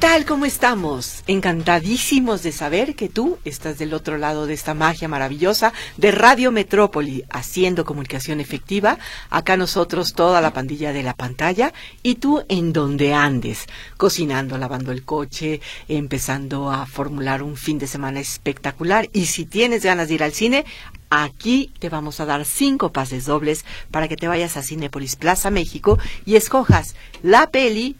Tal? ¿Cómo estamos? Encantadísimos de saber que tú estás del otro lado de esta magia maravillosa de Radio Metrópoli, haciendo comunicación efectiva. Acá nosotros, toda la pandilla de la pantalla, y tú en donde andes, cocinando, lavando el coche, empezando a formular un fin de semana espectacular. Y si tienes ganas de ir al cine, Aquí te vamos a dar cinco pases dobles para que te vayas a Cinepolis Plaza México y escojas la peli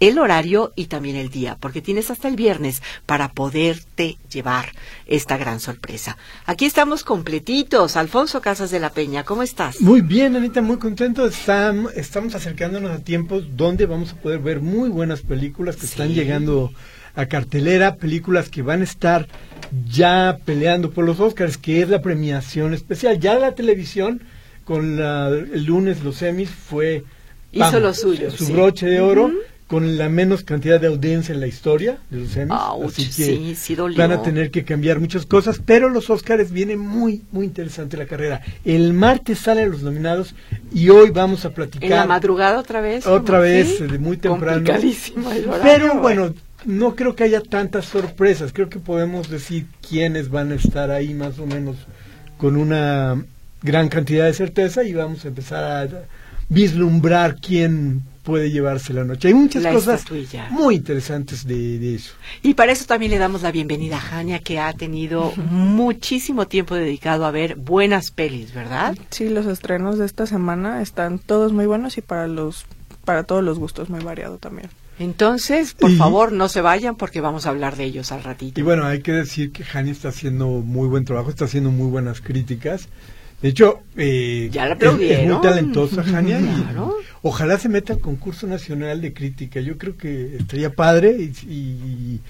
el horario y también el día, porque tienes hasta el viernes para poderte llevar esta gran sorpresa. Aquí estamos completitos. Alfonso Casas de la Peña, ¿cómo estás? Muy bien, Anita, muy contento. estamos acercándonos a tiempos donde vamos a poder ver muy buenas películas que están llegando a cartelera, películas que van a estar ya peleando por los Oscars, que es la premiación especial. Ya la televisión, con el lunes los Emmys, fue... Hizo lo suyo. Su broche de oro con la menos cantidad de audiencia en la historia de los Emmys, así que van a tener que cambiar muchas cosas, pero los Oscars viene muy muy interesante la carrera. El martes salen los nominados y hoy vamos a platicar. En la madrugada otra vez. Otra vez, de muy temprano. Pero bueno, no creo que haya tantas sorpresas. Creo que podemos decir quiénes van a estar ahí más o menos con una gran cantidad de certeza y vamos a empezar a vislumbrar quién puede llevarse la noche. Hay muchas cosas muy interesantes de, eso. Y para eso también le damos la bienvenida a Jania, que ha tenido muchísimo tiempo dedicado a ver buenas pelis, ¿verdad? Sí, los estrenos de esta semana están todos muy buenos y para los para todos los gustos muy variado también. Entonces, por favor, no se vayan porque vamos a hablar de ellos al ratito. Y bueno, hay que decir que Jania está haciendo muy buen trabajo, está haciendo muy buenas críticas. De hecho, eh, ya la es, muy talentosa, Jania. ojalá se meta al concurso nacional de crítica. Yo creo que estaría padre y,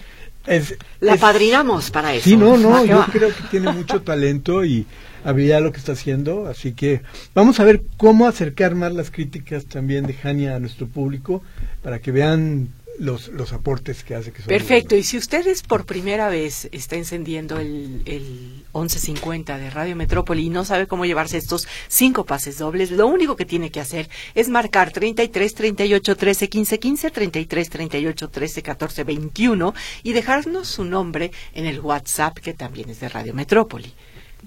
la padrinamos para eso. Sí, no, no, yo creo que tiene mucho talento y habilidad lo que está haciendo. Así que vamos a ver cómo acercar más las críticas también de Jania a nuestro público para que vean los, los aportes que hace. Que Perfecto, y si ustedes por primera vez está encendiendo el, el 1150 de Radio Metrópoli y no sabe cómo llevarse estos cinco pases dobles, lo único que tiene que hacer es marcar 33 38 13 15 15, 33 38 13 14 21 y dejarnos su nombre en el WhatsApp que también es de Radio Metrópoli.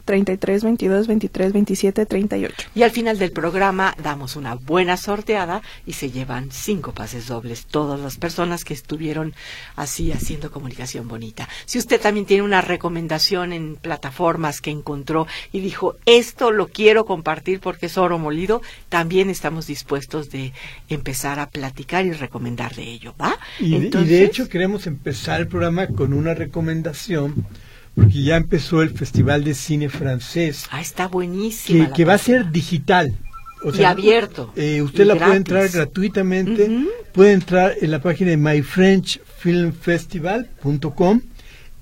33 22 23 27 38. Y al final del programa damos una buena sorteada y se llevan cinco pases dobles todas las personas que estuvieron así haciendo comunicación bonita. Si usted también tiene una recomendación en plataformas que encontró y dijo esto lo quiero compartir porque es oro molido, también estamos dispuestos de empezar a platicar y recomendar de ello, ¿va? y de hecho queremos empezar el programa con una recomendación porque ya empezó el Festival de Cine Francés. Ah, está buenísimo. Que, va a ser digital. O sea, y abierto. Eh, usted la puede entrar gratuitamente. Puede entrar en la página de myfrenchfilmfestival.com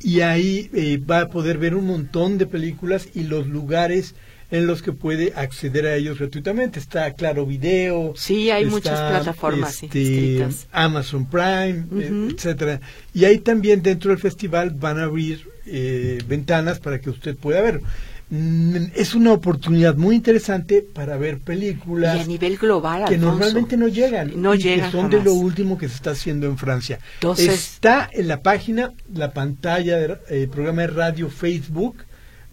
y ahí eh, va a poder ver un montón de películas y los lugares en los que puede acceder a ellos gratuitamente. Está Claro Video. Sí, hay muchas plataformas este, Amazon Prime, eh, etcétera. Y ahí también dentro del festival van a abrir eh, ventanas para que usted pueda ver. Mm, es una oportunidad muy interesante para ver películas y a nivel global que normalmente no llegan no llegan que son de lo último que se está haciendo en Francia. Está en la página la pantalla del eh, programa de radio Facebook.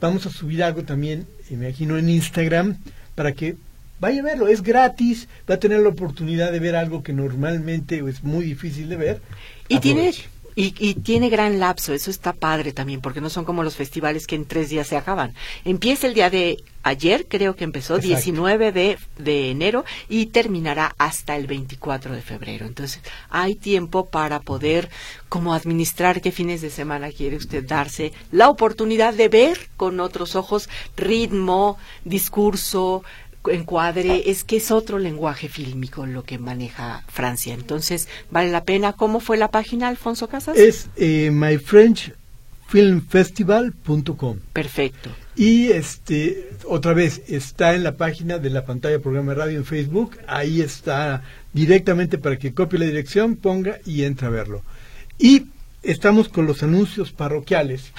Vamos a subir algo también imagino en Instagram para que vaya a verlo. Es gratis va a tener la oportunidad de ver algo que normalmente es muy difícil de ver. Y tiene y, y, tiene gran lapso, eso está padre también, porque no son como los festivales que en tres días se acaban. Empieza el día de ayer, creo que empezó, 19 de, de enero, y terminará hasta el 24 de febrero. Entonces, hay tiempo para poder como administrar qué fines de semana quiere usted darse la oportunidad de ver con otros ojos ritmo, discurso, encuadre, es que es otro lenguaje fílmico lo que maneja Francia. Entonces, vale la pena. ¿Cómo fue la página, Alfonso Casas? Es eh, My French filmfestival.com. Perfecto. Y este, otra vez, está en la página de la pantalla programa de radio en Facebook. Ahí está directamente para que copie la dirección, ponga y entre a verlo. Y estamos con los anuncios parroquiales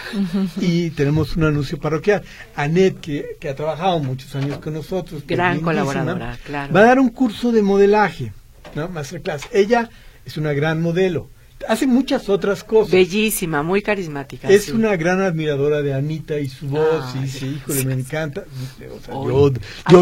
y tenemos un anuncio parroquial. Anet, que, que ha trabajado muchos años con nosotros, gran colaboradora, claro. va a dar un curso de modelaje, ¿no? Masterclass. Ella es una gran modelo hace muchas otras cosas. Bellísima, muy carismática. Es una gran admiradora de Anita y su voz, y sí, híjole, me encanta. yo,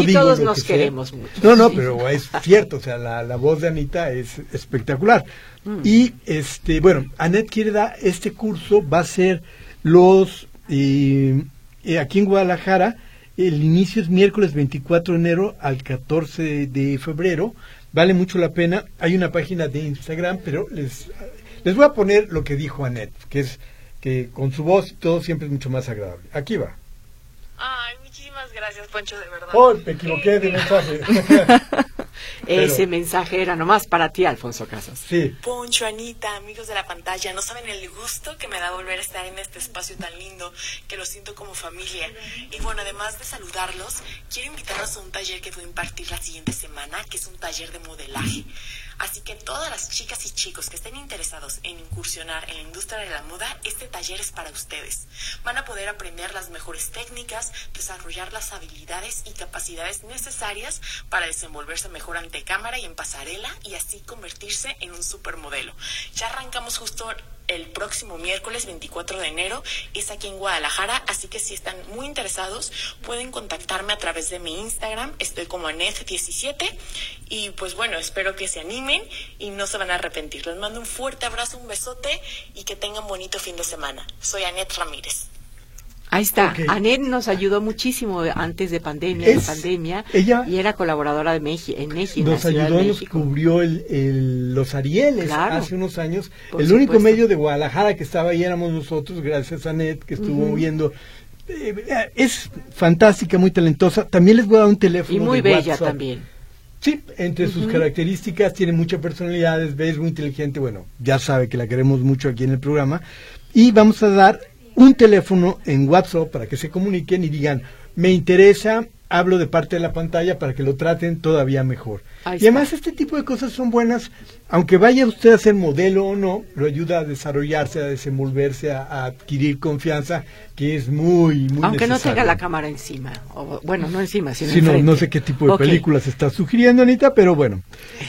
yo todos nos queremos mucho. No, no, pero es cierto, o sea, la, la voz de Anita es espectacular. Mm. Y, este, bueno, Anet quiere dar este curso, va a ser los, eh, aquí en Guadalajara, el inicio es miércoles 24 de enero al 14 de febrero. Vale mucho la pena. Hay una página de Instagram, pero les les voy a poner lo que dijo Annette, que es que con su voz todo siempre es mucho más agradable. Aquí va. Ay, muchísimas gracias, Poncho, de verdad. Oh, me equivoqué de mensaje. Ese mensaje era nomás para ti, Alfonso Casas. Sí. Poncho, Anita, amigos de la pantalla, no saben el gusto que me da volver a estar en este espacio tan lindo, que lo siento como familia. Y bueno, además de saludarlos, quiero invitarlos a un taller que voy a impartir la siguiente semana, que es un taller de modelaje. Así que todas las chicas y chicos que estén interesados en incursionar en la industria de la moda, este taller es para ustedes. Van a poder aprender las mejores técnicas, desarrollar las habilidades y capacidades necesarias para desenvolverse mejor ante cámara y en pasarela y así convertirse en un supermodelo. Ya arrancamos justo el próximo miércoles 24 de enero. Es aquí en Guadalajara, así que si están muy interesados pueden contactarme a través de mi Instagram. Estoy como Anet17 y pues bueno, espero que se animen y no se van a arrepentir. Les mando un fuerte abrazo, un besote y que tengan bonito fin de semana. Soy Anet Ramírez. Ahí está. Anet nos ayudó muchísimo antes de pandemia, pandemia, ella y era colaboradora de Meji, en México. Nos ayudó, nos cubrió el, los Arieles hace unos años. el único medio de Guadalajara que estaba ahí éramos nosotros, gracias a Anet, que estuvo viendo. Eh, es fantástica, muy talentosa. También les voy a dar un teléfono. Y muy bella también. Sí, entre sus características tiene mucha personalidad, es muy inteligente, bueno, ya sabe que la queremos mucho aquí en el programa. Y vamos a dar un teléfono en WhatsApp para que se comuniquen y digan, me interesa, hablo de parte de la pantalla para que lo traten todavía mejor. y además este tipo de cosas son buenas, aunque vaya usted a ser modelo o no, lo ayuda a desarrollarse, a desenvolverse, a, adquirir confianza, que es muy, muy Aunque no tenga la cámara encima, o, bueno, no encima, sino sí, no, sé qué tipo de películas está sugiriendo, Anita, pero bueno.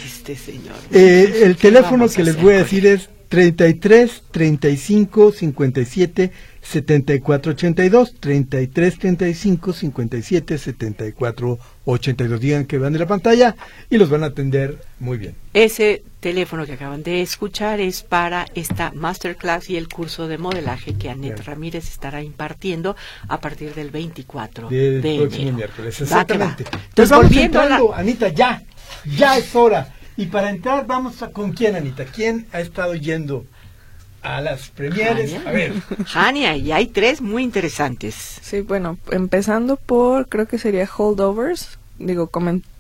Este señor. Eh, el teléfono que les voy a decir es 33 35 57 7482 33 35 57 74 82 digan que van de la pantalla y los van a atender muy bien. Ese teléfono que acaban de escuchar es para esta masterclass y el curso de modelaje que Anet Ramírez estará impartiendo a partir del 24 del de próximo miércoles exactamente. Entonces vamos entrando, Anita ya ya es hora. Y para entrar vamos a con quién Anita quién ha estado yendo a las premieres. A ver. Jania, y hay tres muy interesantes. Sí, bueno, empezando por, creo que sería Holdovers. Digo,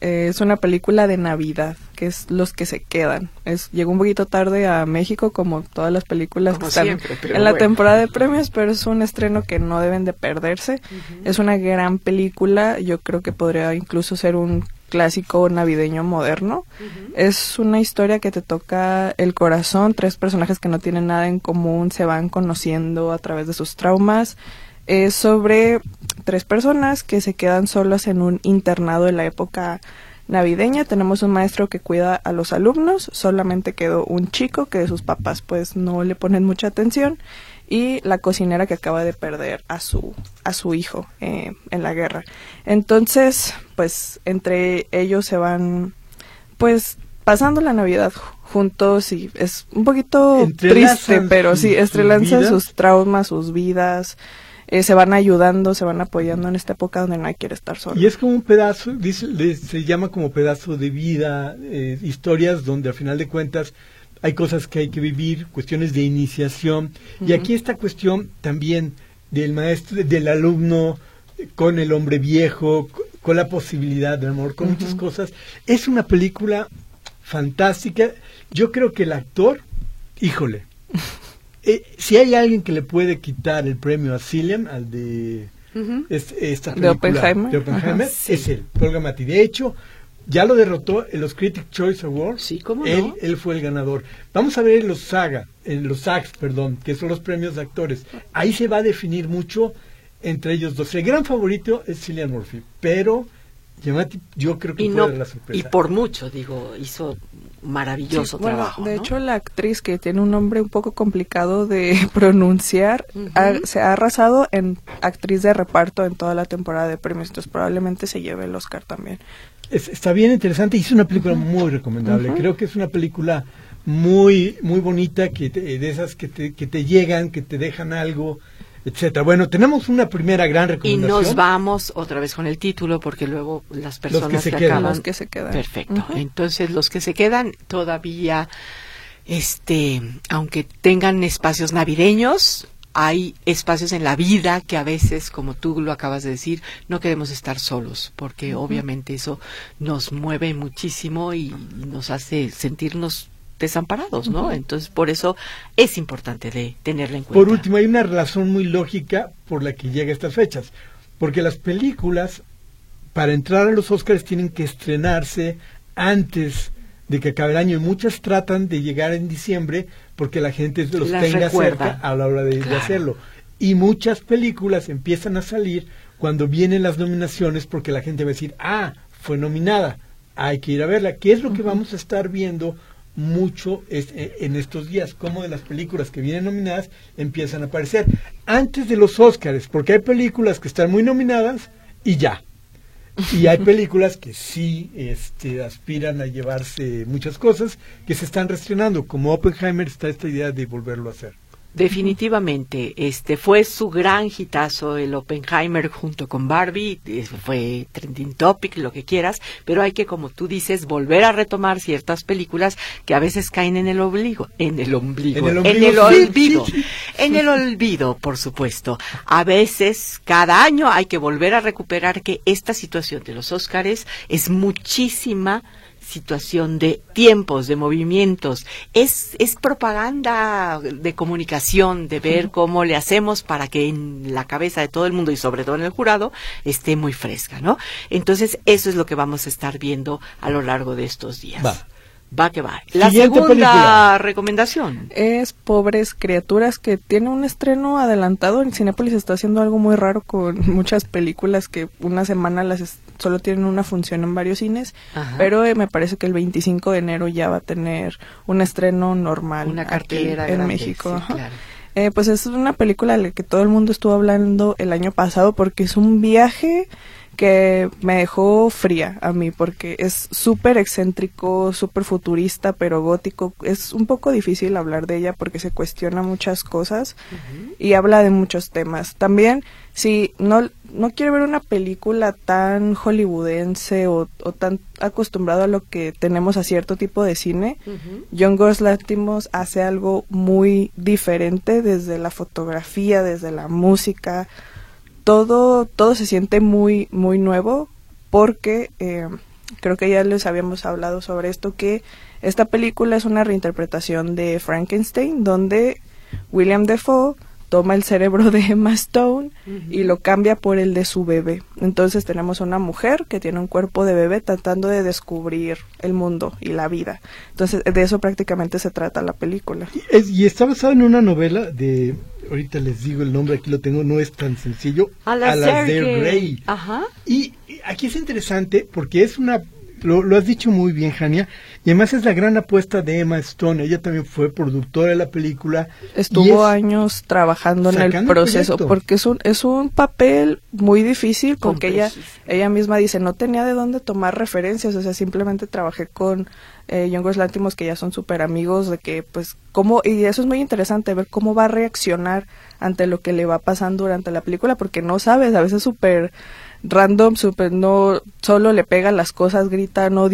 eh, es una película de Navidad, que es Los que se quedan. Es Llegó un poquito tarde a México, como todas las películas que están en la temporada de premios, pero es un estreno que no deben de perderse. Es una gran película, yo creo que podría incluso ser un clásico navideño moderno. Es una historia que te toca el corazón, tres personajes que no tienen nada en común se van conociendo a través de sus traumas. Es sobre tres personas que se quedan solas en un internado en la época navideña. Tenemos un maestro que cuida a los alumnos, solamente quedó un chico que de sus papás pues no le ponen mucha atención y la cocinera que acaba de perder a su a su hijo eh, en la guerra entonces pues entre ellos se van pues pasando la navidad juntos y es un poquito triste pero sí estrelanzan sus traumas sus vidas eh, se van ayudando, se van apoyando en esta época donde nadie quiere estar solo. Y es como un pedazo, dice, se llama como pedazo de vida, eh, historias donde al final de cuentas hay cosas que hay que vivir, cuestiones de iniciación. Y aquí esta cuestión también del maestro, del alumno con el hombre viejo, con la posibilidad del amor, con muchas cosas. Es una película fantástica. Yo creo que el actor, híjole, eh, si hay alguien que le puede quitar el premio a Cillian, al de esta película de Oppenheimer, es él, Paul Gamati. De hecho, ya lo derrotó en los Critic Choice Awards. Sí, ¿cómo él, no? él fue el ganador. Vamos a ver en los Saga, en los SAGs, perdón, que son los premios de actores. Ahí se va a definir mucho entre ellos dos. El gran favorito es Cillian Murphy, pero yo creo que y puede la sorpresa. Y por mucho, digo, hizo maravilloso trabajo. de hecho, la actriz que tiene un nombre un poco complicado de pronunciar se ha arrasado en actriz de reparto en toda la temporada de premios, entonces probablemente se lleve el Oscar también. Está bien interesante y es una película muy recomendable. Creo que es una película muy muy bonita que de esas que te, que te llegan, que te dejan algo etcétera. Bueno, tenemos una primera gran recomendación. Y nos vamos otra vez con el título porque luego las personas que, se quedan. Los que se quedan. Perfecto. Entonces, los que se quedan todavía este, aunque tengan espacios navideños, hay espacios en la vida que a veces, como tú lo acabas de decir, no queremos estar solos, porque obviamente eso nos mueve muchísimo y nos hace sentirnos desamparados, ¿no? Entonces, por eso es importante de tenerla en cuenta. Por último, hay una razón muy lógica por la que llega estas fechas, porque las películas, para entrar a los Oscars, tienen que estrenarse antes de que acabe el año y muchas tratan de llegar en diciembre porque la gente los tenga cerca a la hora de, hacerlo. Y muchas películas empiezan a salir cuando vienen las nominaciones porque la gente va a decir, ah, fue nominada, hay que ir a verla. ¿Qué es lo que vamos a estar viendo mucho eh, en estos días, como de las películas que vienen nominadas empiezan a aparecer antes de los Óscares, porque hay películas que están muy nominadas y ya. Y hay películas que sí este, aspiran a llevarse muchas cosas que se están reestrenando, como Oppenheimer está esta idea de volverlo a hacer. Definitivamente, este fue su gran hitazo el Oppenheimer junto con Barbie, fue trending topic, lo que quieras, pero hay que, como tú dices, volver a retomar ciertas películas que a veces caen en el obligo, en el ombligo, en el, olvido, en el olvido, por supuesto. A veces, cada año hay que volver a recuperar que esta situación de los Óscares es muchísima situación de tiempos, de movimientos. Es, es propaganda de comunicación, de ver cómo le hacemos para que en la cabeza de todo el mundo y sobre todo en el jurado esté muy fresca, ¿no? Entonces, eso es lo que vamos a estar viendo a lo largo de estos días. Va que va. La segunda recomendación es Pobres Criaturas, que tiene un estreno adelantado. En Cinepolis está haciendo algo muy raro con muchas películas que una semana las solo tienen una función en varios cines, pero eh, me parece que el 25 de enero ya va a tener un estreno normal una cartelera en México. Eh, pues es una película de la que todo el mundo estuvo hablando el año pasado porque es un viaje que me dejó fría a mí porque es súper excéntrico, súper futurista, pero gótico. Es un poco difícil hablar de ella porque se cuestiona muchas cosas y habla de muchos temas. También, si no, no quiere ver una película tan hollywoodense o, tan acostumbrado a lo que tenemos a cierto tipo de cine, John Gors hace algo muy diferente desde la fotografía, desde la música, todo, todo se siente muy, muy nuevo porque eh, creo que ya les habíamos hablado sobre esto, que esta película es una reinterpretación de Frankenstein, donde William Defoe toma el cerebro de Emma Stone y lo cambia por el de su bebé. Entonces tenemos una mujer que tiene un cuerpo de bebé tratando de descubrir el mundo y la vida. Entonces de eso prácticamente se trata la película. Y, está basada en una novela de, ahorita les digo el nombre, aquí lo tengo, no es tan sencillo, Alasdair Gray. Ajá. Y, y aquí es interesante porque es una lo, lo, has dicho muy bien, Jania. Y además es la gran apuesta de Emma Stone. Ella también fue productora de la película. Estuvo años trabajando en el proceso porque es un, es un papel muy difícil porque ella, ella misma dice, no tenía de dónde tomar referencias. O sea, simplemente trabajé con eh, Youngos Lántimos que ya son súper amigos de que pues cómo, y eso es muy interesante ver cómo va a reaccionar ante lo que le va pasando durante la película porque no sabes, a veces súper random, super no solo le pega las cosas, grita, no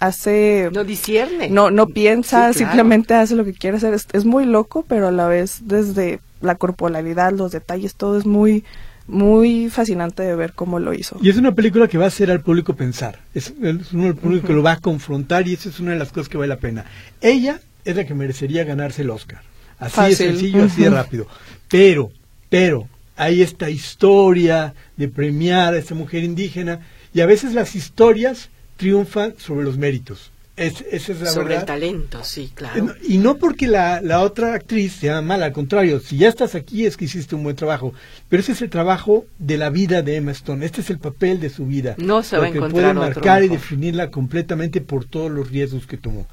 hace no discierne. No no piensa, simplemente hace lo que quiere hacer. Es, muy loco, pero a la vez desde la corporalidad, los detalles, todo es muy muy fascinante de ver cómo lo hizo. Y es una película que va a hacer al público pensar. Es, es uno del público que lo va a confrontar y esa es una de las cosas que vale la pena. Ella es la que merecería ganarse el Oscar. Así de sencillo, así de rápido. Pero, pero, hay esta historia de premiar a esta mujer indígena y a veces las historias triunfan sobre los méritos. Es, esa es la Sobre el talento, sí, claro. Y no porque la, la, otra actriz sea mala, al contrario, si ya estás aquí es que hiciste un buen trabajo. Pero ese es el trabajo de la vida de Emma Stone, este es el papel de su vida. No se va a encontrar puede marcar y definirla completamente por todos los riesgos que tomó.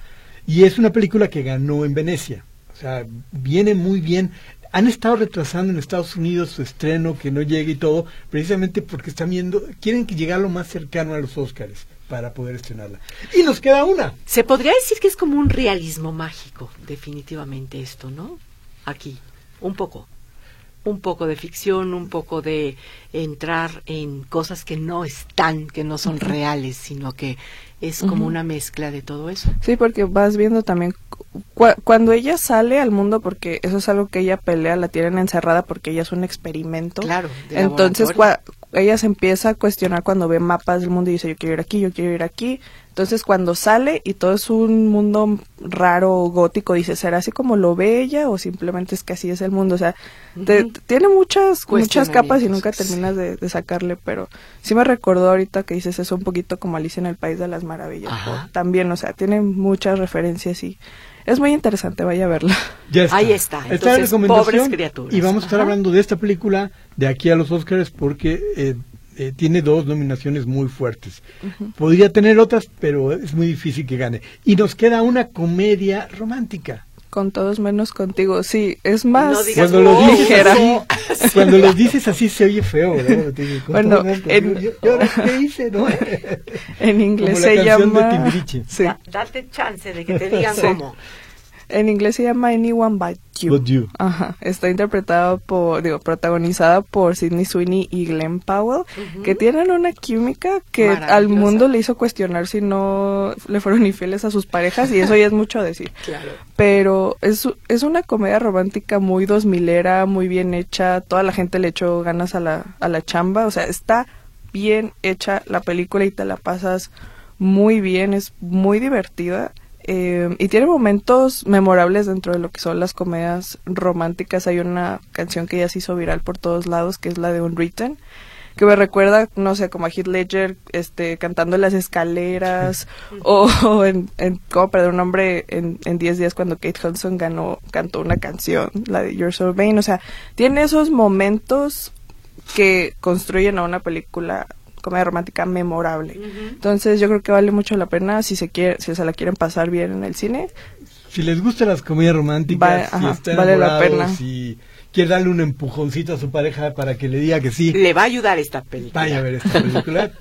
Y es una película que ganó en Venecia. O sea, viene muy bien. Han estado retrasando en Estados Unidos su estreno, que no llegue y todo, precisamente porque están viendo, quieren que llegue lo más cercano a los Óscares para poder estrenarla. Y nos queda una. Se podría decir que es como un realismo mágico, definitivamente esto, ¿no? Aquí, un poco. Un poco de ficción, un poco de entrar en cosas que no están, que no son reales, sino que es como una mezcla de todo eso. Sí, porque vas viendo también cuando ella sale al mundo, porque eso es algo que ella pelea, la tienen encerrada porque ella es un experimento. Claro. Entonces, ella se empieza a cuestionar cuando ve mapas del mundo y dice, yo quiero ir aquí, yo quiero ir aquí. Entonces, cuando sale y todo es un mundo raro, gótico, dice, ¿será así como lo ve ella o simplemente es que así es el mundo? O sea, tiene muchas, muchas capas y nunca terminas de, sacarle, pero sí me recordó ahorita que dices eso un poquito como Alicia en el País de las Maravillas. También, o sea, tiene muchas referencias y es muy interesante, vaya a verla. Ya está. Ahí está. Entonces, pobres criaturas. Y vamos a estar hablando de esta película de aquí a los Oscars porque eh, eh, tiene dos nominaciones muy fuertes. Podría tener otras, pero es muy difícil que gane. Y nos queda una comedia romántica. Con todos menos contigo. Sí, es más cuando lo ligera. cuando lo dices así se oye feo, bueno, en, ¿qué hice? No? en inglés se llama... Sí. date chance de que te digan cómo. En inglés se llama Anyone But You. Ajá. Está interpretado por, digo, protagonizada por Sidney Sweeney y Glenn Powell, que tienen una química que al mundo le hizo cuestionar si no le fueron infieles a sus parejas, y eso ya es mucho decir. Claro. Pero es, es una comedia romántica muy dos milera, muy bien hecha, toda la gente le echó ganas a la, a la chamba, o sea, está bien hecha la película y te la pasas muy bien, es muy divertida eh, y tiene momentos memorables dentro de lo que son las comedias románticas. Hay una canción que ya se hizo viral por todos lados, que es la de Unwritten, que me recuerda, no sé, como a Heath Ledger este, cantando en las escaleras, o, en, en Cómo perder un hombre en 10 días cuando Kate Hudson ganó, cantó una canción, la de You're So Vain. O sea, tiene esos momentos que construyen a una película comedia romántica memorable. Entonces yo creo que vale mucho la pena si se quiere, si se la quieren pasar bien en el cine. Si les gustan las comedias románticas, si vale la pena. Si quiere darle un empujoncito a su pareja para que le diga que sí. Le va a ayudar esta película. Vaya a ver esta película.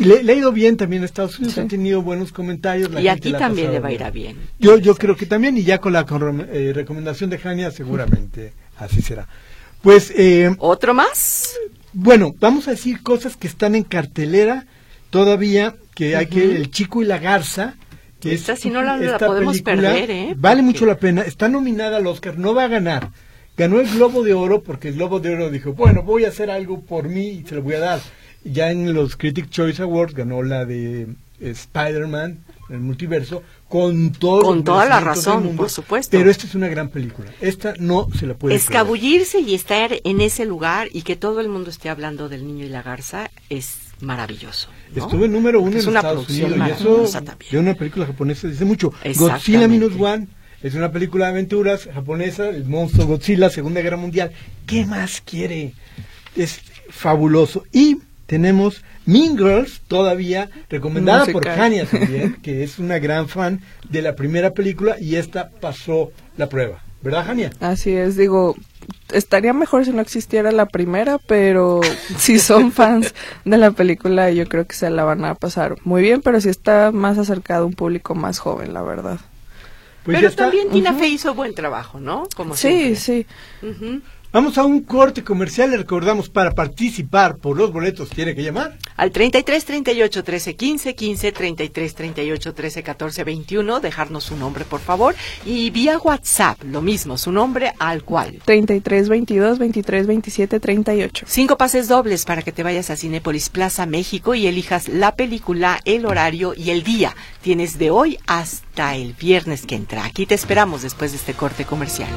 le, le, ha ido bien también en Estados Unidos, ha tenido buenos comentarios. y aquí también le va a ir a bien. Yo, yo creo que también, y ya con la eh, recomendación de Jania, seguramente así será. Pues. Eh, ¿Otro más? Bueno, vamos a decir cosas que están en cartelera todavía, que hay que El Chico y la Garza. Que esta si no la, podemos perder, ¿eh? Vale mucho la pena. Está nominada al Oscar, no va a ganar. Ganó el Globo de Oro porque el Globo de Oro dijo, bueno, voy a hacer algo por mí y se lo voy a dar. Ya en los Critic Choice Awards ganó la de Spider-Man, el multiverso, con todo con toda la razón, por supuesto. Pero esta es una gran película. Esta no se la puede Escabullirse y estar en ese lugar y que todo el mundo esté hablando del niño y la garza es maravilloso. Estuvo en número uno en una Estados Unidos y eso de una película japonesa dice mucho. Godzilla Minus One es una película de aventuras japonesa, el monstruo Godzilla, Segunda Guerra Mundial. ¿Qué más quiere? Es fabuloso. Y tenemos Mean Girls, todavía recomendada por Hania también, que es una gran fan de la primera película y esta pasó la prueba. ¿Verdad, Hania? Así es, digo, estaría mejor si no existiera la primera, pero si son fans de la película, yo creo que se la van a pasar muy bien, pero si está más acercado a un público más joven, la verdad. Pues pero también Tina Fey hizo buen trabajo, ¿no? Como sí, sí. Vamos a un corte comercial. Le recordamos para participar por los boletos tiene que llamar al 33 38 13 15 15 33 38 13 14 21. Dejarnos su nombre, por favor. Y vía WhatsApp, lo mismo, su nombre al cual. 33 22 23 27 38. Cinco pases dobles para que te vayas a Cinépolis Plaza México y elijas la película, el horario y el día. Tienes de hoy hasta el viernes que entra. Aquí te esperamos después de este corte comercial.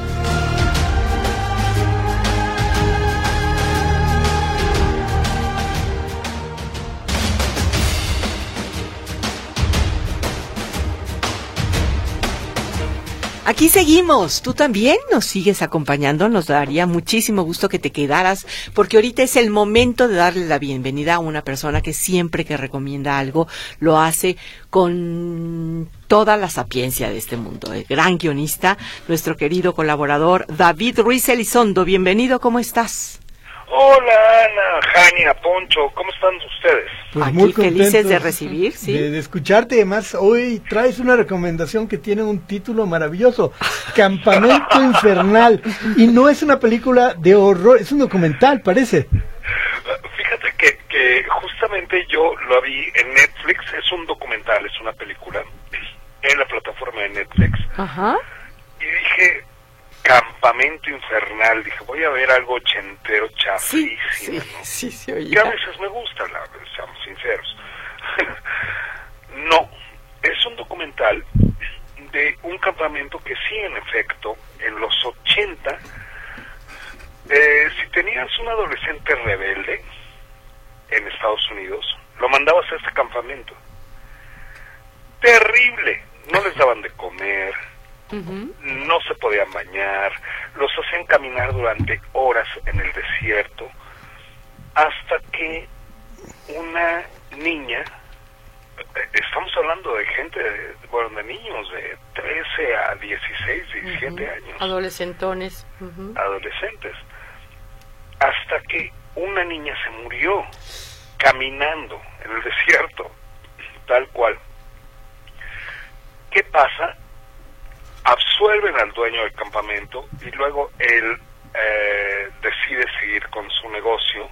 Aquí seguimos. Tú también nos sigues acompañando. Nos daría muchísimo gusto que te quedaras porque ahorita es el momento de darle la bienvenida a una persona que siempre que recomienda algo lo hace con toda la sapiencia de este mundo. El gran guionista, nuestro querido colaborador David Ruiz Elizondo. Bienvenido, ¿cómo estás? Hola Ana, Jania, Poncho, ¿cómo están ustedes? Pues muy felices de recibir, sí. De, escucharte, además hoy traes una recomendación que tiene un título maravilloso, Campamento Infernal, y no es una película de horror, es un documental, parece. Fíjate que, que justamente yo lo vi en Netflix, es un documental, es una película, en la plataforma de Netflix. Ajá. Y dije, campamento infernal. Dije, voy a ver algo ochentero, chafísimo. Sí, sí, sí, sí Que a veces me gusta, la, seamos sinceros. no, es un documental de un campamento que sí, en efecto, en los 80, eh, si tenías un adolescente rebelde en Estados Unidos, lo mandabas a este campamento. Terrible. No les daban de comer, no se podían bañar, los hacían caminar durante horas en el desierto, hasta que una niña, eh, estamos hablando de gente, bueno, de niños de 13 a 16, 17 años. Adolescentones. Adolescentes. Hasta que una niña se murió caminando en el desierto, tal cual. ¿Qué pasa? Absuelven al dueño del campamento y luego él eh, decide seguir con su negocio.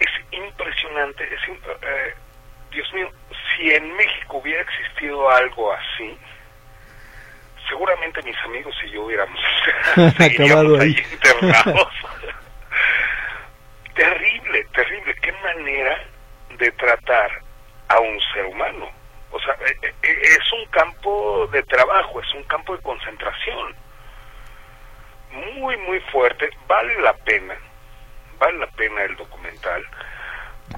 Es impresionante, es, eh, Dios mío, si en México hubiera existido algo así, seguramente mis amigos y yo hubiéramos acabado ahí internados. terrible, terrible, qué manera de tratar a un ser humano o sea, eh, eh, eh, es un campo de trabajo, es un campo de concentración. Muy, muy fuerte. Vale la pena. Vale la pena el documental.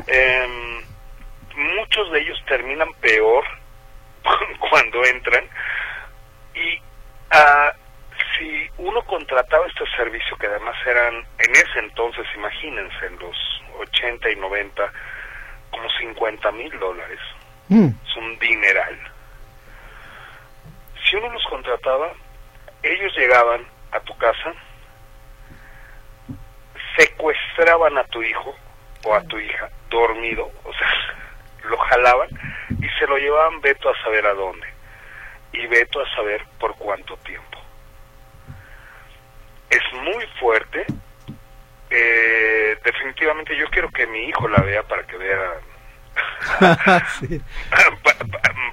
Em, muchos de ellos terminan peor cuando entran. Y uh, si uno contrataba este servicio, que además eran en ese entonces, imagínense, en los 80 y 90, como 50 mil dólares Mm. Es un dineral. Si uno los contrataba, ellos llegaban a tu casa, secuestraban a tu hijo o a tu hija dormido, o sea, lo jalaban y se lo llevaban veto a saber a dónde y veto a saber por cuánto tiempo. Es muy fuerte. Eh, definitivamente yo quiero que mi hijo la vea para que vea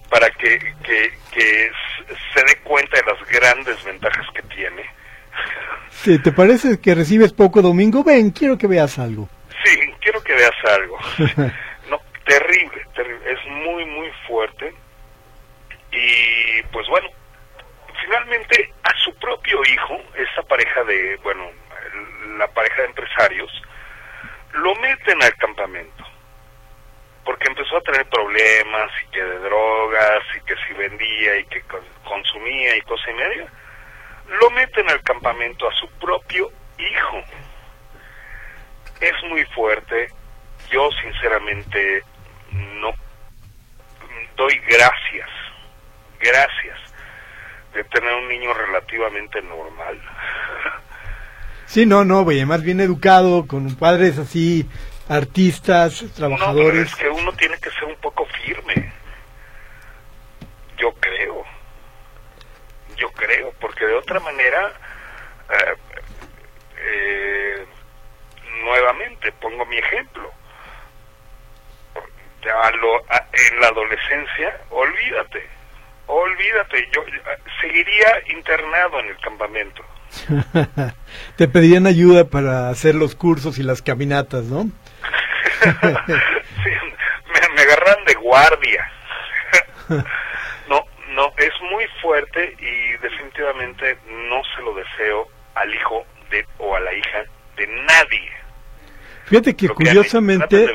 para que, que, se dé cuenta de las grandes ventajas que tiene. Sí, ¿te parece que recibes poco domingo? Ven, quiero que veas algo. Sí, quiero que veas algo. no, terrible, terrible, es muy, muy fuerte. Y pues bueno, finalmente a su propio hijo, esta pareja de, bueno, la pareja de empresarios, lo meten al campamento porque empezó a tener problemas y que de drogas y que si vendía y que consumía y cosa y media, lo meten al campamento a su propio hijo. Es muy fuerte. Yo sinceramente no doy gracias, gracias de tener un niño relativamente normal. Sí, no, no, güey, más bien educado, con padres así artistas, trabajadores. No, es que uno tiene que ser un poco firme. Yo creo. Yo creo, porque de otra manera, eh, eh, nuevamente pongo mi ejemplo. en la adolescencia, olvídate, olvídate, yo seguiría internado en el campamento. Te pedirían ayuda para hacer los cursos y las caminatas, ¿no? Sí, me, agarran de guardia. no, no, es muy fuerte y definitivamente no se lo deseo al hijo de o a la hija de nadie. Fíjate que curiosamente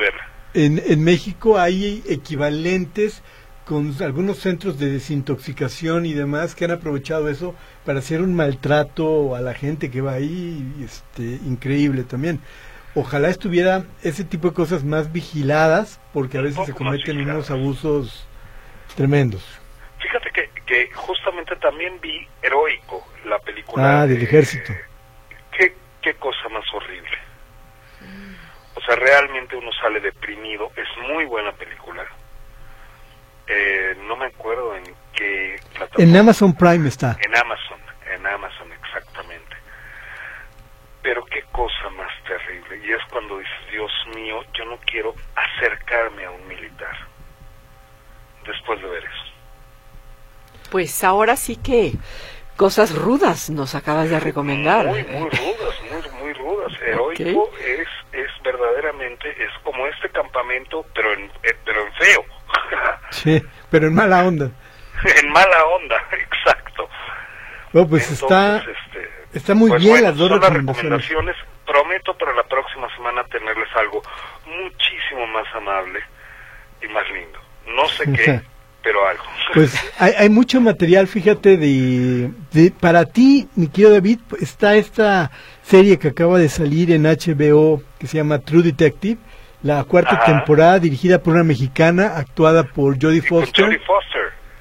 en, en México hay equivalentes con algunos centros de desintoxicación y demás que han aprovechado eso para hacer un maltrato a la gente que va ahí, este, increíble también. Ojalá estuviera ese tipo de cosas más vigiladas, porque a veces se cometen unos abusos tremendos. Fíjate que, que justamente también vi Heroico, la película. Ah, del ejército. qué, qué cosa más horrible. O sea, realmente uno sale deprimido. Es muy buena película eh, no me acuerdo en qué plataforma. En Amazon Prime está. En Amazon exactamente. Pero qué cosa más terrible. Y es cuando dices, Dios mío, yo no quiero acercarme a un militar. Después de ver eso. Pues ahora sí que cosas rudas nos acabas de recomendar. Muy, muy rudas, muy, muy rudas. Heroico es, es verdaderamente, es como este campamento, pero en, eh, pero en feo Sí, pero en mala onda. en mala onda, exacto. Bueno, pues está, este, está muy pues bien las dos recomendaciones. Prometo para la próxima semana tenerles algo muchísimo más amable y más lindo. No sé qué, pero algo. Pues hay, hay mucho material, fíjate, de, de, para ti, mi querido David, está esta serie que acaba de salir en HBO que se llama True Detective la cuarta temporada dirigida por una mexicana actuada por Jodie Foster,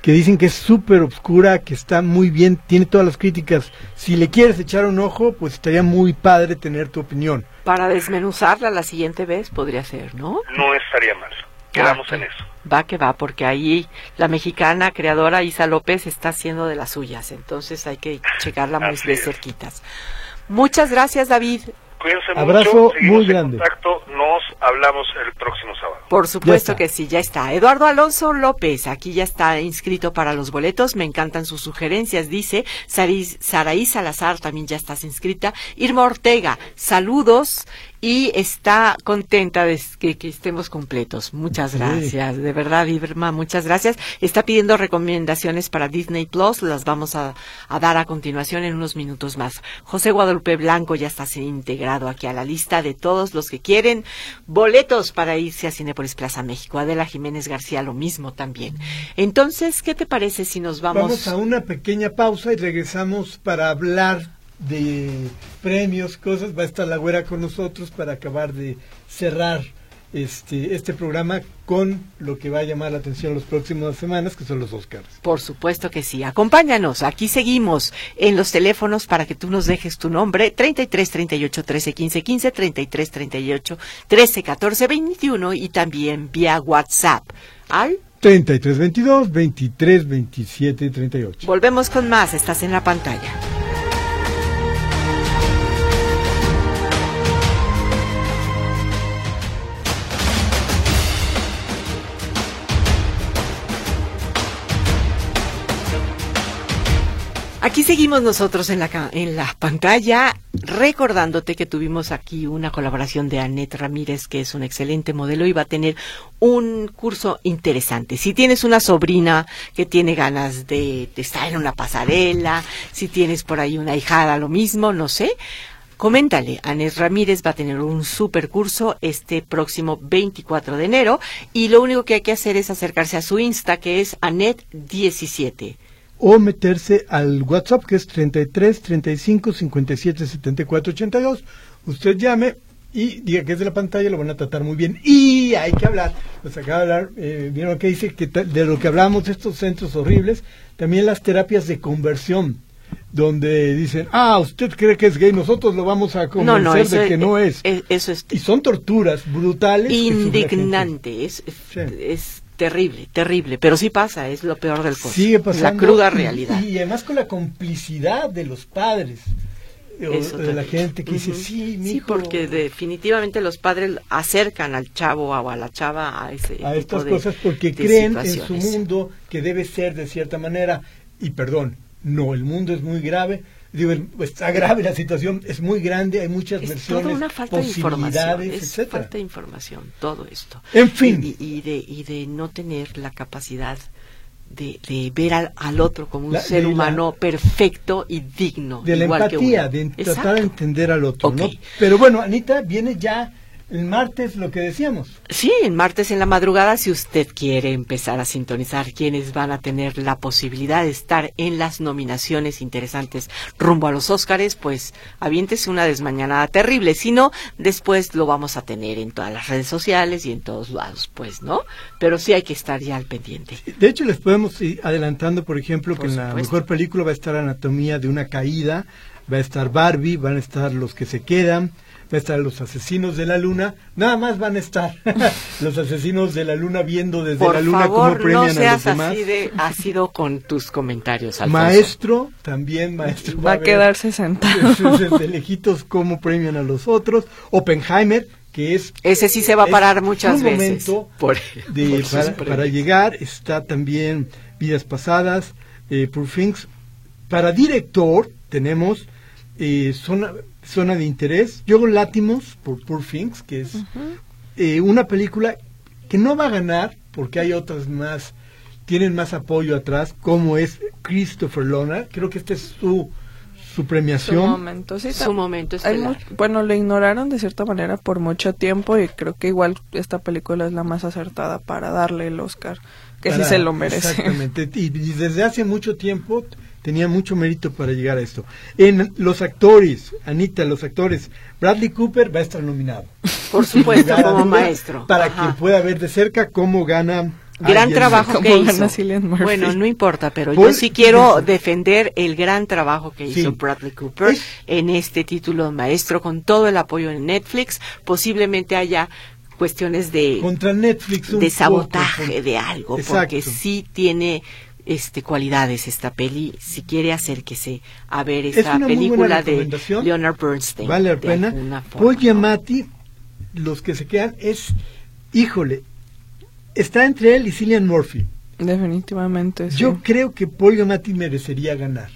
que dicen que es súper obscura, que está muy bien, tiene todas las críticas. Si le quieres echar un ojo, pues estaría muy padre tener tu opinión. Para desmenuzarla la siguiente vez podría ser, ¿no? No estaría mal. Quedamos en eso. Va que va, porque ahí la mexicana creadora Isa López está haciendo de las suyas, entonces hay que checarla muy de cerquitas. Muchas gracias, David. Cuídense Abrazo muy grande. contacto, nos hablamos el próximo sábado. Por supuesto que sí, ya está. Eduardo Alonso López, aquí ya está inscrito para los boletos. Me encantan sus sugerencias, dice. Saraí Salazar también ya estás inscrita. Irma Ortega, saludos y está contenta de que, estemos completos. Muchas gracias, de verdad, Irma, muchas gracias. Está pidiendo recomendaciones para Disney Plus, las vamos a, dar a continuación en unos minutos más. José Guadalupe Blanco ya está integrado aquí a la lista de todos los que quieren boletos para irse a Cinepolis Plaza México. Adela Jiménez García lo mismo también. Entonces, ¿qué te parece si nos vamos? Vamos a una pequeña pausa y regresamos para hablar de premios, cosas, va a estar la güera con nosotros para acabar de cerrar este, este programa con lo que va a llamar la atención las próximas semanas, que son los Oscars. Por supuesto que sí. Acompáñanos. Aquí seguimos en los teléfonos para que tú nos dejes tu nombre. 33 38 13 15 15, 33 38 13 14 21 y también vía WhatsApp al 33 22 23 27 38. Volvemos con más. Estás en la pantalla. Aquí seguimos nosotros en la, en la pantalla, recordándote que tuvimos aquí una colaboración de Annette Ramírez, que es un excelente modelo y va a tener un curso interesante. Si tienes una sobrina que tiene ganas de, estar en una pasarela, si tienes por ahí una hijada, lo mismo, no sé, Coméntale, Annette Ramírez va a tener un super curso este próximo 24 de enero y lo único que hay que hacer es acercarse a su Insta que es Annette17 o meterse al WhatsApp que es 33 35 57 74 82. Usted llame y diga que es de la pantalla, lo van a tratar muy bien. Y hay que hablar, nos acaba de hablar, eh, vieron que dice, que de lo que hablamos de estos centros horribles, también las terapias de conversión, donde dicen, ah, usted cree que es gay, nosotros lo vamos a convencer de que no es. eso es. Y son torturas brutales. Indignante, es, es terrible, terrible, pero sí pasa, es lo peor del caso. Sigue pasando. La cruda realidad. Y, además con la complicidad de los padres. de la gente que dice, sí, mi Sí, porque definitivamente los padres acercan al chavo o a la chava a ese A estas cosas porque creen en su mundo que debe ser de cierta manera. Y perdón, no, el mundo es muy grave. Digo, está grave la situación, es muy grande, hay muchas versiones, una falta posibilidades, de información, es falta de información, todo esto. En fin. y, de, y de no tener la capacidad de, ver al, otro como un ser humano perfecto y digno. De la empatía, de tratar de entender al otro. ¿no? Pero bueno, Anita, viene ya el martes, lo que decíamos. Sí, el martes en la madrugada, si usted quiere empezar a sintonizar quienes van a tener la posibilidad de estar en las nominaciones interesantes rumbo a los Óscares, pues aviéntese una desmañanada terrible. Si no, después lo vamos a tener en todas las redes sociales y en todos lados, pues, ¿no? Pero sí hay que estar ya al pendiente. De hecho, les podemos ir adelantando, por ejemplo, que en la mejor película va a estar Anatomía de una caída, va a estar Barbie, van a estar Los que se quedan va a estar los asesinos de la luna, nada más van a estar los asesinos de la luna viendo desde la luna cómo premian no a los demás. Así de sido con tus comentarios. Alfonso. Maestro, también maestro. Va, a, quedarse sentado. De lejitos cómo premian a los otros. Oppenheimer, que es ese sí se va a parar muchas veces por, para, llegar está también vidas pasadas eh, Things para director tenemos eh, zona Zona de Interés, Yo Látimos por Poor Things, que es eh, una película que no va a ganar porque hay otras más, tienen más apoyo atrás, como es Christopher Lona. Creo que esta es su, su premiación. Su momento, sí. Su momento Bueno, le ignoraron de cierta manera por mucho tiempo y creo que igual esta película es la más acertada para darle el Oscar, que sí se lo merece. Exactamente. y desde hace mucho tiempo tenía mucho mérito para llegar a esto. En los actores, Anita, los actores, Bradley Cooper va a estar nominado. Por supuesto, como maestro. Para que pueda ver de cerca cómo gana gran trabajo que hizo. Bueno, no importa, pero yo sí quiero defender el gran trabajo que hizo Bradley Cooper en este título maestro con todo el apoyo en Netflix. Posiblemente haya cuestiones de contra Netflix de sabotaje de algo porque sí tiene este cualidades esta peli si quiere acérquese a ver esta película de Leonard Bernstein vale la pena. Paul Giamatti los que se quedan es híjole está entre él y Cillian Murphy. Definitivamente yo creo que Paul Giamatti merecería ganar.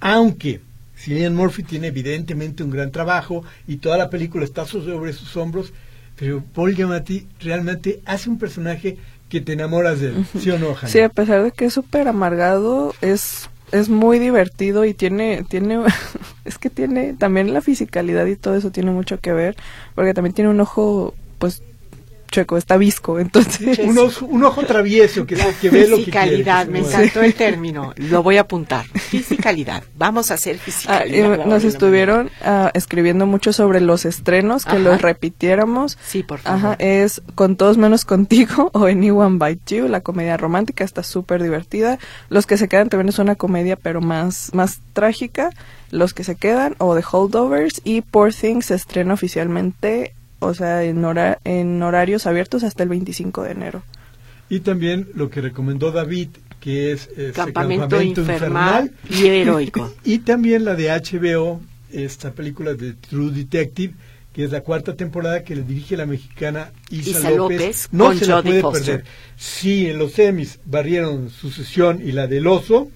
Aunque Cillian Murphy tiene evidentemente un gran trabajo y toda la película está sobre sus hombros pero Paul Giamatti realmente hace un personaje que te enamoras de él, ¿sí o no, Sí, a pesar de que es súper amargado, es es muy divertido y tiene tiene es que tiene también la fisicalidad y todo eso tiene mucho que ver, porque también tiene un ojo pues chueco, está visco, entonces... Un ojo, un ojo travieso que, que ve lo que Fisicalidad, me encantó el término, lo voy a apuntar. Fisicalidad, vamos a hacer ah, fisicalidad. nos estuvieron ah, escribiendo mucho sobre los estrenos, que los repitiéramos. Sí, por favor. Ajá, es Con Todos Menos Contigo o Anyone Bite You, la comedia romántica, está súper divertida. Los que se quedan también es una comedia, pero más, más trágica. Los que se quedan, o The Holdovers, y Poor Things se estrena oficialmente o sea, en, en horarios abiertos hasta el 25 de enero. Y también lo que recomendó David, que es este campamento, infernal, y heroico. y, también la de HBO, esta película de True Detective, que es la cuarta temporada que le dirige la mexicana Isa, López. No se la puede perder. Sí, en los semis barrieron Sucesión y la del Oso,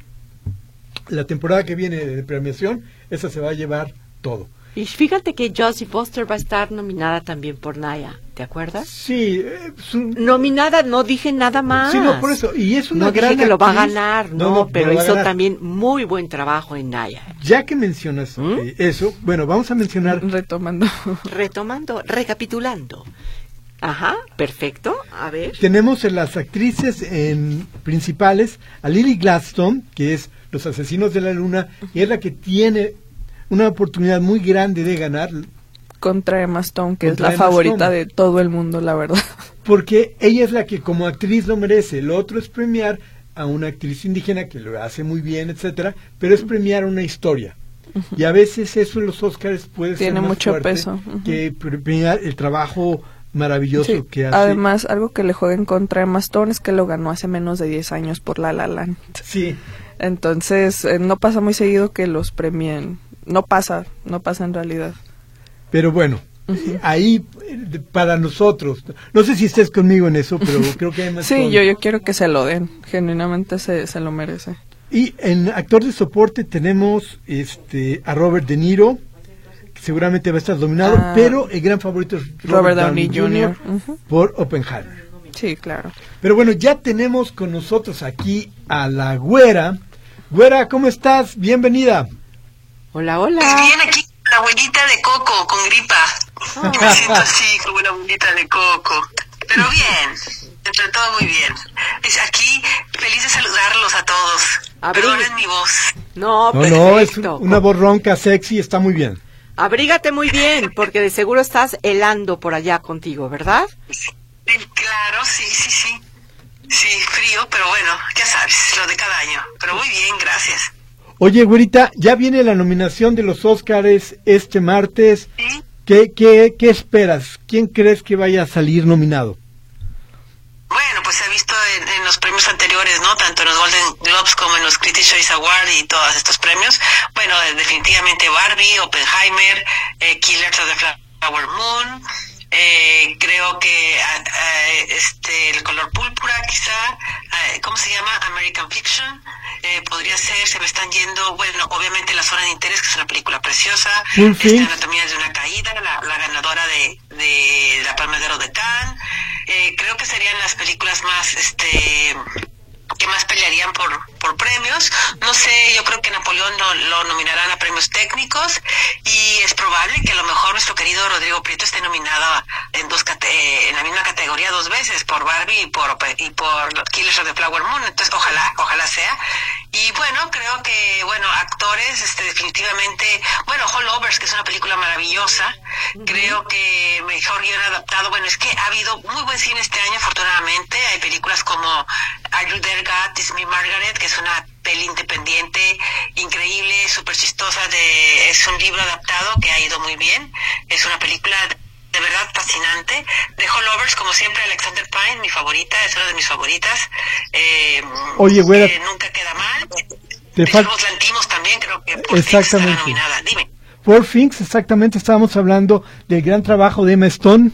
la temporada que viene de premiación, esa se va a llevar todo. Y fíjate que Josie Foster va a estar nominada también por Naya, ¿te acuerdas? Sí. Eh, nominada, no dije nada más. Sí, no, por eso. Y es una no dije que lo va a ganar, no, pero hizo también muy buen trabajo en Naya. Ya que mencionas ¿Mm? eh, eso, bueno, vamos a mencionar... Retomando. Retomando, recapitulando. Ajá, perfecto. A ver. Tenemos en las actrices en principales a Lily Gladstone, que es Los Asesinos de la Luna, y es la que tiene una oportunidad muy grande de ganar. Contra Emma Stone, que es la favorita de todo el mundo, la verdad. Porque ella es la que como actriz lo merece. El otro es premiar a una actriz indígena que lo hace muy bien, etcétera, pero es premiar una historia. Y a veces eso en los Oscars puede Tiene ser más mucho peso. que premiar el trabajo maravilloso que hace. Además, algo que le juega en contra Emma Stone es que lo ganó hace menos de 10 años por La La Land. Sí. Entonces, eh, no pasa muy seguido que los premien no pasa, no pasa en realidad. Pero bueno, ahí para nosotros, no sé si estés conmigo en eso, pero creo que hay más... sí, yo, yo quiero que se lo den, genuinamente se, se lo merece. Y en actor de soporte tenemos este a Robert De Niro, que seguramente va a estar dominado, ah. pero el gran favorito es Robert, Downey, Jr. por Oppenheimer. Sí, claro. Pero bueno, ya tenemos con nosotros aquí a la güera. Güera, ¿cómo estás? Bienvenida. Hola, hola. Pues bien, aquí la abuelita de Coco con gripa. Ah. me siento así como la abuelita de Coco. Pero bien, entre todo muy bien. Es aquí feliz de saludarlos a todos. Perdonen mi voz. No, no, no, es una voz ronca, sexy, está muy bien. Abrígate muy bien, porque de seguro estás helando por allá contigo, ¿verdad? claro, sí, sí, sí. Sí, frío, pero bueno, ya sabes, lo de cada año. Pero muy bien, gracias. Oye, güerita, ya viene la nominación de los Óscares este martes. ¿Sí? ¿Qué, qué, ¿Qué esperas? ¿Quién crees que vaya a salir nominado? Bueno, pues se ha visto en, los premios anteriores, ¿no? Tanto en los Golden Globes como en los Critics' Choice Award y todos estos premios. Bueno, definitivamente Barbie, Oppenheimer, eh, Killers of the Flower Moon, eh, creo que uh, este el color púrpura quizá uh, cómo se llama American Fiction. Eh, podría ser se me están yendo bueno obviamente la zona de interés que es una película preciosa esta anatomía de una caída la, la ganadora de, de la Palma de Oro de Cannes. Eh, creo que serían las películas más este que más pelearían por, por premios. No sé, yo creo que Napoleón lo, nominarán a premios técnicos y es probable que a lo mejor nuestro querido Rodrigo Prieto esté nominado en dos eh, en la misma categoría dos veces, por Barbie y por, y por Killers of the Flower Moon. Entonces, ojalá, ojalá sea. Y bueno, creo que, bueno, actores, este, definitivamente, bueno, Overs, que es una película maravillosa. Creo que mejor guion adaptado. Bueno, es que ha habido muy buen cine este año, afortunadamente. Hay películas como Are You There, God? Is Me Margaret, que es una peli independiente, increíble, súper chistosa. De, es un libro adaptado que ha ido muy bien. Es una película de verdad fascinante. De Lovers, como siempre, Alexander Pine, mi favorita, es una de mis favoritas. Eh, Oye, güera. nunca queda mal. Te Lantimos también, creo que por exactamente. nominada. Dime. Por Finks, exactamente, estábamos hablando del gran trabajo de Emma Stone.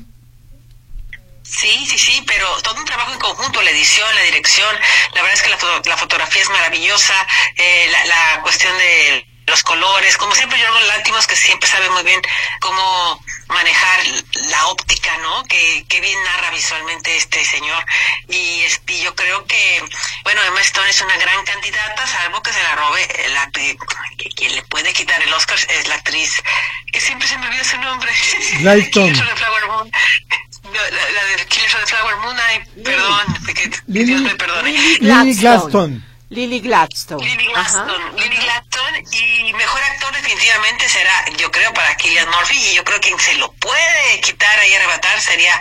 Sí, sí, sí, pero todo un trabajo en conjunto, la edición, la dirección, la verdad es que la, la fotografía es maravillosa, eh, la, la cuestión de los colores, como siempre yo hago Lántimos que siempre sabe muy bien cómo manejar la óptica, ¿no? Que, que bien narra visualmente este señor. Y, este, yo creo que, bueno, Emma Stone es una gran candidata, salvo que se la robe la que quien le puede quitar el Oscar es la actriz, que siempre se me olvida su nombre. Lighton. La, la, de Killers of the Flower Moon, ay, perdón, que, Dios me perdone. Lily Gladstone. Lily Gladstone. Lily Gladstone. Lily Gladstone y mejor actor definitivamente será, yo creo, para Killian Murphy y yo creo que quien se lo puede quitar y arrebatar sería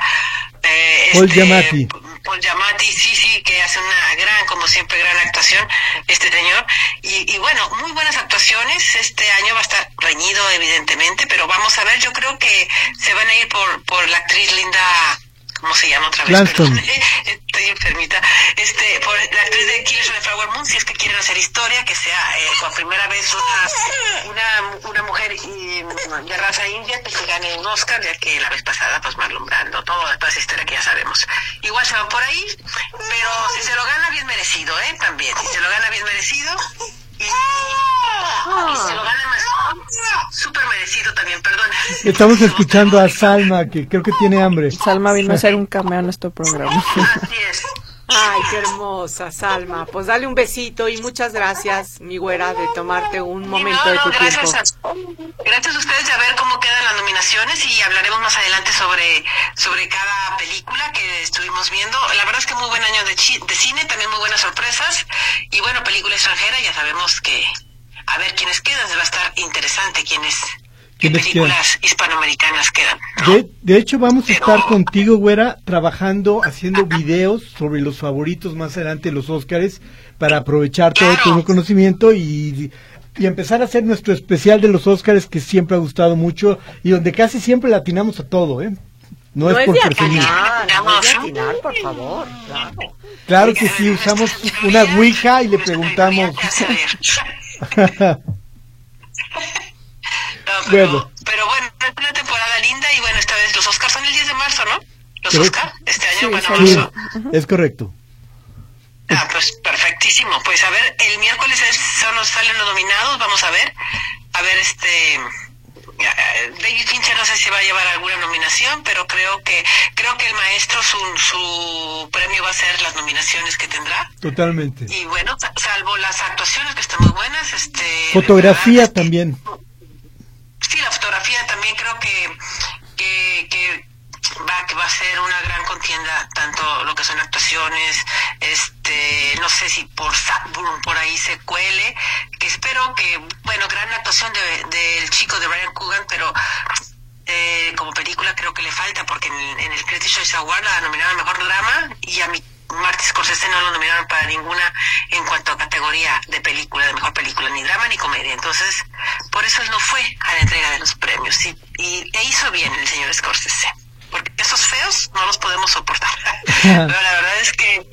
eh, Paul este, Giamatti. Paul Giamatti, sí, sí, que hace una gran, como siempre, gran actuación este señor. Y, y bueno, muy buenas actuaciones. Este año va a estar reñido, evidentemente, pero vamos a ver, yo creo que se van a ir por, por la actriz Linda ¿cómo se llama otra vez? Estoy enfermita. Este, por la actriz de Killers of the Flower Moon, si es que quieren hacer historia, que sea eh, por primera vez una, una, una mujer y, de raza india que se gane un Oscar, ya que la vez pasada, pues Marlon Brando, todo, toda esa historia que ya sabemos. Igual se van por ahí, pero si se lo gana bien merecido, ¿eh? También, si se lo gana bien merecido. Y, y se lo gana más súper merecido también, perdón. Estamos escuchando a Salma, que creo que tiene hambre. Salma vino a hacer un cameo en nuestro programa. Así es. Ay, qué hermosa, Salma. Pues dale un besito y muchas gracias, mi güera, de tomarte un momento de tu gracias tiempo. A, gracias a ustedes de ver cómo quedan las nominaciones y hablaremos más adelante sobre, sobre cada película que estuvimos viendo. La verdad es que muy buen año de, de cine, también muy buenas sorpresas. Y bueno, película extranjera, ya sabemos que a ver quiénes quedan, va a estar interesante quiénes ¿Qué películas hispanoamericanas quedan? De, hecho, vamos a estar contigo, güera, trabajando, haciendo videos sobre los favoritos más adelante de los Óscares, para aprovechar todo tu conocimiento y, y, empezar a hacer nuestro especial de los Óscares que siempre ha gustado mucho y donde casi siempre latinamos a todo, ¿eh? No, es por perseguir. No, por favor. Claro, claro que sí, usamos una ouija y le preguntamos... Pero bueno. es una temporada linda y bueno, esta vez los Oscars son el 10 de marzo, ¿no? Los Oscars este año, bueno, es correcto. Ah, pues perfectísimo. Pues a ver, el miércoles son, salen los nominados, vamos a ver. A ver, este David Fincher no sé si va a llevar alguna nominación, pero creo que creo que el maestro su, su premio va a ser las nominaciones que tendrá. Totalmente. Y bueno, salvo las actuaciones que están muy buenas, este fotografía también. Sí, la fotografía también creo que que, va que va a ser una gran contienda tanto lo que son actuaciones este no sé si por por ahí se cuele que espero que bueno gran actuación del chico de Brian Coogan pero eh, como película creo que le falta porque en, el Critics Choice Award la nominaron mejor drama y a mi Martin Scorsese no lo nominaron para ninguna en cuanto a categoría de película, de mejor película, ni drama ni comedia. Entonces, por eso él no fue a la entrega de los premios y, y e hizo bien el señor Scorsese porque esos feos no los podemos soportar. pero la verdad es que,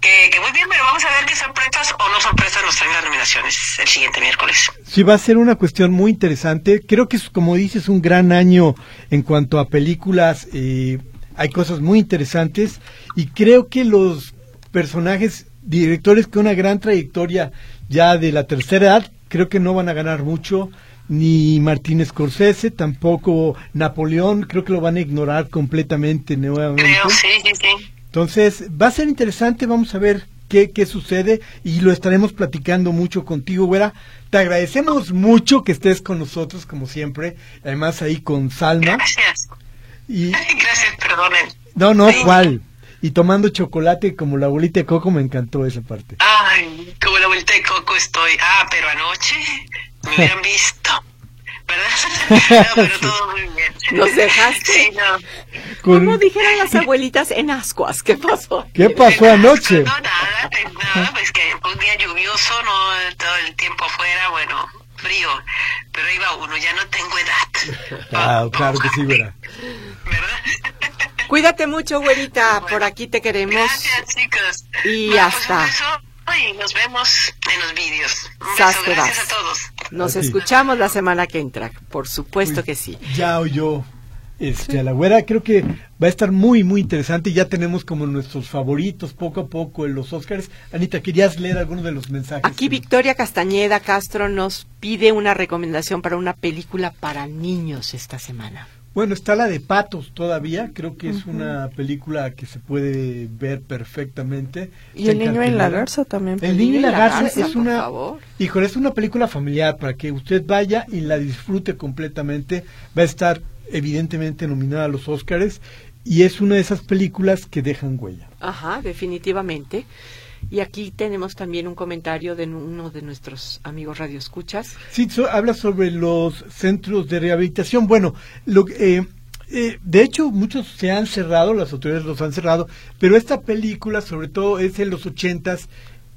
que, muy bien, pero vamos a ver qué sorpresas o no sorpresas nos traen las nominaciones el siguiente miércoles. Sí, va a ser una cuestión muy interesante. Creo que, es, como dices, un gran año en cuanto a películas. Eh, hay cosas muy interesantes y creo que los personajes, directores con una gran trayectoria ya de la tercera edad, creo que no van a ganar mucho ni Martínez Scorsese, tampoco Napoleón, creo que lo van a ignorar completamente nuevamente. Creo, sí, sí, sí. Entonces, va a ser interesante, vamos a ver qué, qué sucede y lo estaremos platicando mucho contigo, güera. Te agradecemos mucho que estés con nosotros, como siempre, además ahí con Salma. Gracias. Y... Gracias, perdonen. No, no, ¿cuál? Y tomando chocolate como la abuelita de Coco, me encantó esa parte. Ay, como la abuelita de Coco estoy. Ah, pero anoche me hubieran visto. ¿Verdad? no, pero todo muy bien. ¿Nos dejaste? Sí, no. Como dijeron las abuelitas en ascuas, ¿qué pasó? ¿Qué pasó anoche? No, nada, pues, nada, pues que un día lluvioso, no todo el tiempo afuera, bueno, frío, pero iba uno, ya no tengo edad. Ah, claro que sí, ¿verdad? ¿Verdad? Cuídate mucho, güerita, por aquí te queremos. Gracias, chicos. Y Bueno, pues, hasta. un beso y nos vemos en los vídeos. Gracias a todos. Nos A escuchamos la semana que entra, por supuesto que sí. Ya oyó este, a la güera. Creo que va a estar muy, muy interesante. Ya tenemos como nuestros favoritos poco a poco en los Oscars. Anita, ¿querías leer algunos de los mensajes? Aquí Victoria Castañeda Castro nos pide una recomendación para una película para niños esta semana. Bueno, está la de Patos todavía. Creo que es una película que se puede ver perfectamente. Y el niño en la garza también. El niño y la garza es una, favor. híjole, es una película familiar para que usted vaya y la disfrute completamente. Va a estar evidentemente nominada a los Óscares y es una de esas películas que dejan huella. Ajá, definitivamente. Y aquí tenemos también un comentario de uno de nuestros amigos radioescuchas. Sí, so- habla sobre los centros de rehabilitación. Bueno, lo, eh, eh, de hecho muchos se han cerrado, las autoridades los han cerrado, pero esta película sobre todo es en los ochentas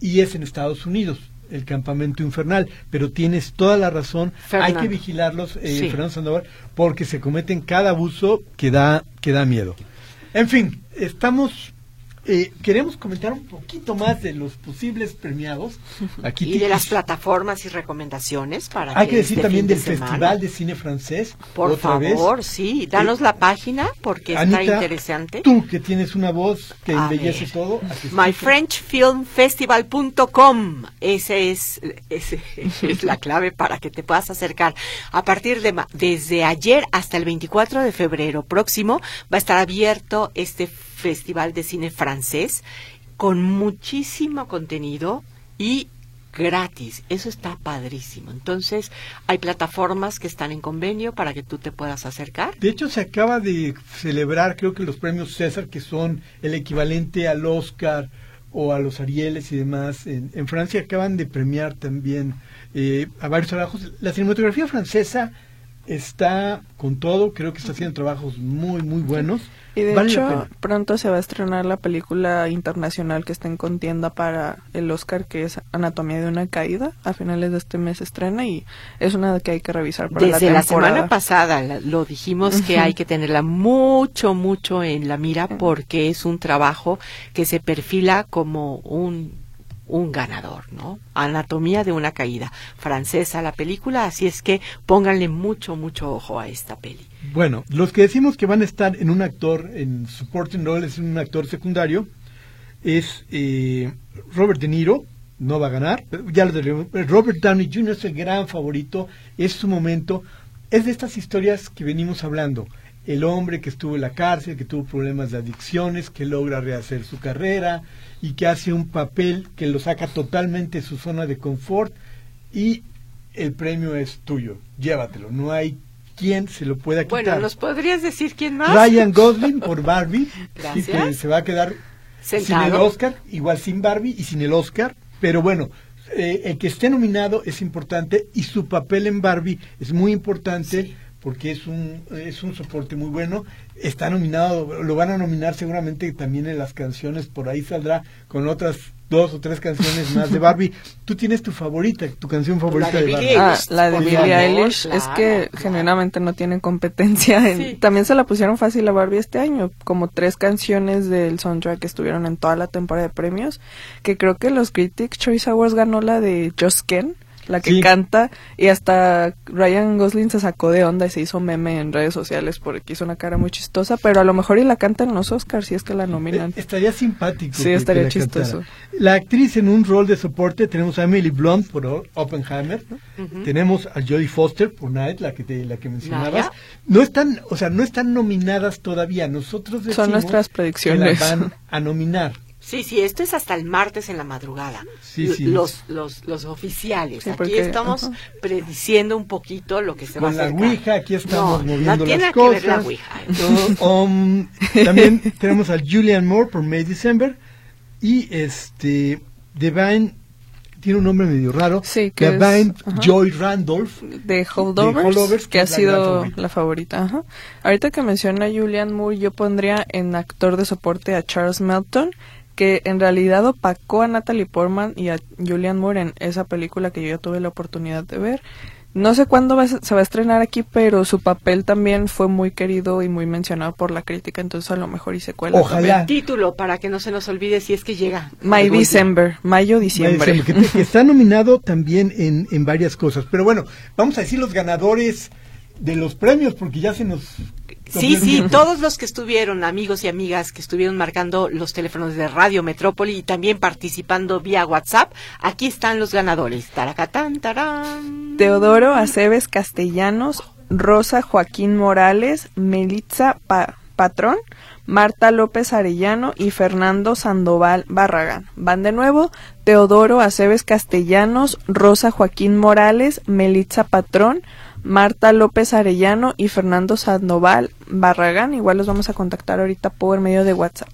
y es en Estados Unidos el campamento infernal, pero tienes toda la razón, Fernando. hay que vigilarlos, eh, Sí. Fernando Sandoval, porque se cometen cada abuso que da, que da miedo. En fin, estamos, eh, queremos comentar un poquito más de los posibles premiados. Aquí y de las plataformas y recomendaciones para hay que decir este también fin de del. Festival de Cine Francés. Por otra vez. favor, sí, danos Eh, la página porque está interesante. Tú que tienes una voz que A embellece ver. todo. myfrenchfilmfestival.com ese es ese es la clave para que te puedas acercar a partir de desde ayer hasta el 24 de febrero próximo va a estar abierto este festival de cine francés con muchísimo contenido y gratis. Eso está padrísimo. Entonces, hay plataformas que están en convenio para que tú te puedas acercar. De hecho, se acaba de celebrar, creo que los premios César, que son el equivalente al Oscar o a los Arieles y demás. En, en Francia acaban de premiar también eh, a varios trabajos. La cinematografía francesa está con todo, creo que está haciendo trabajos muy, muy buenos. Y de Vale hecho, pronto se va a estrenar la película internacional que está en contienda para el Oscar, que es Anatomía de una caída. A finales de este mes se estrena y es una que hay que revisar para Desde la la, semana pasada la- lo dijimos que hay que tenerla mucho, mucho en la mira porque es un trabajo que se perfila como un un ganador, ¿no? Anatomía de una caída, francesa la película, así es que pónganle mucho, mucho ojo a esta peli. Bueno, los que decimos que van a estar en un actor, en supporting role, es un actor secundario, es eh, Robert De Niro, no va a ganar, ya lo Robert Downey Jr. es el gran favorito, es su momento, es de estas historias que venimos hablando, el hombre que estuvo en la cárcel, que tuvo problemas de adicciones, que logra rehacer su carrera y que hace un papel que lo saca totalmente de su zona de confort y el premio es tuyo, llévatelo, no hay quien se lo pueda quitar. Bueno, ¿nos podrías decir quién más? Ryan Gosling por Barbie, que se va a quedar sin el Oscar, igual sin Barbie y sin el Oscar, pero bueno, eh, el que esté nominado es importante y su papel en Barbie es muy importante porque es un, es un soporte muy bueno. Está nominado, lo van a nominar seguramente también en las canciones, por ahí saldrá con otras dos o tres canciones más de Barbie. Tú tienes tu favorita, tu canción favorita de, Barbie. Ah, la de Billie Eilish. es que genuinamente no tienen competencia. También se la pusieron fácil a Barbie este año, como tres canciones del soundtrack que estuvieron en toda la temporada de premios, que creo que los Critics Choice Awards ganó la de Just Ken la que canta, y hasta Ryan Gosling se sacó de onda y se hizo meme en redes sociales porque hizo una cara muy chistosa, pero a lo mejor y la canta en los Oscars si es que la nominan. Eh, estaría simpático. Sí, estaría chistoso. La actriz en un rol de soporte tenemos a Emily Blunt por Oppenheimer, tenemos a Jodie Foster por Night, la que la que mencionabas. No están, o sea, no están nominadas todavía. Nosotros son nuestras predicciones. van a nominar. Sí, sí, esto es hasta el martes en la madrugada. Sí, sí. Los, los, los oficiales. aquí estamos prediciendo un poquito lo que se va a hacer. Con la Ouija, aquí estamos moviendo no las cosas. Que ver la Ouija. um, también tenemos a Julian Moore por May December. Y este, Divine tiene un nombre medio raro. Sí, que Divine Joy Randolph. De Holdovers, que, ha sido la favorita. Ajá. Ahorita que menciona Julian Moore, yo pondría en actor de soporte a Charles Melton que en realidad opacó a Natalie Portman y a Julian Moore en esa película que yo ya tuve la oportunidad de ver. No sé cuándo se va a estrenar aquí, pero su papel también fue muy querido y muy mencionado por la crítica, entonces a lo mejor y secuela. Ojalá. El título, para que no se nos olvide si es que llega. My December, mayo-diciembre. Que, está nominado también en, en varias cosas. Pero bueno, vamos a decir los ganadores de los premios, porque ya se nos Sí, sí, todos los que estuvieron, amigos y amigas que estuvieron marcando los teléfonos de Radio Metrópoli y también participando vía WhatsApp, aquí están los ganadores. Taracatán, tarán. Teodoro Aceves Castellanos, Rosa Joaquín Morales, Melitza Patrón, Marta López Arellano y Fernando Sandoval Barragán. Van de nuevo Teodoro Aceves Castellanos, Rosa Joaquín Morales, Melitza Patrón, Marta López Arellano y Fernando Sandoval Barragán. Igual los vamos a contactar ahorita por medio de WhatsApp.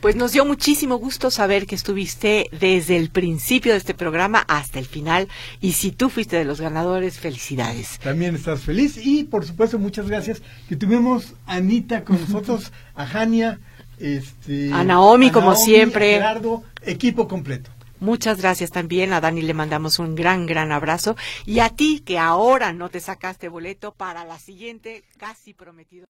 Pues nos dio muchísimo gusto saber que estuviste desde el principio de este programa hasta el final. Y si tú fuiste de los ganadores, felicidades. También estás feliz. Y por supuesto, muchas gracias que tuvimos a Anita con nosotros, a Jania, este, a Naomi, como siempre. Gerardo, equipo completo. Muchas gracias también. A Dani le mandamos un gran, gran abrazo. Y a ti que ahora no te sacaste boleto para la siguiente, casi prometido.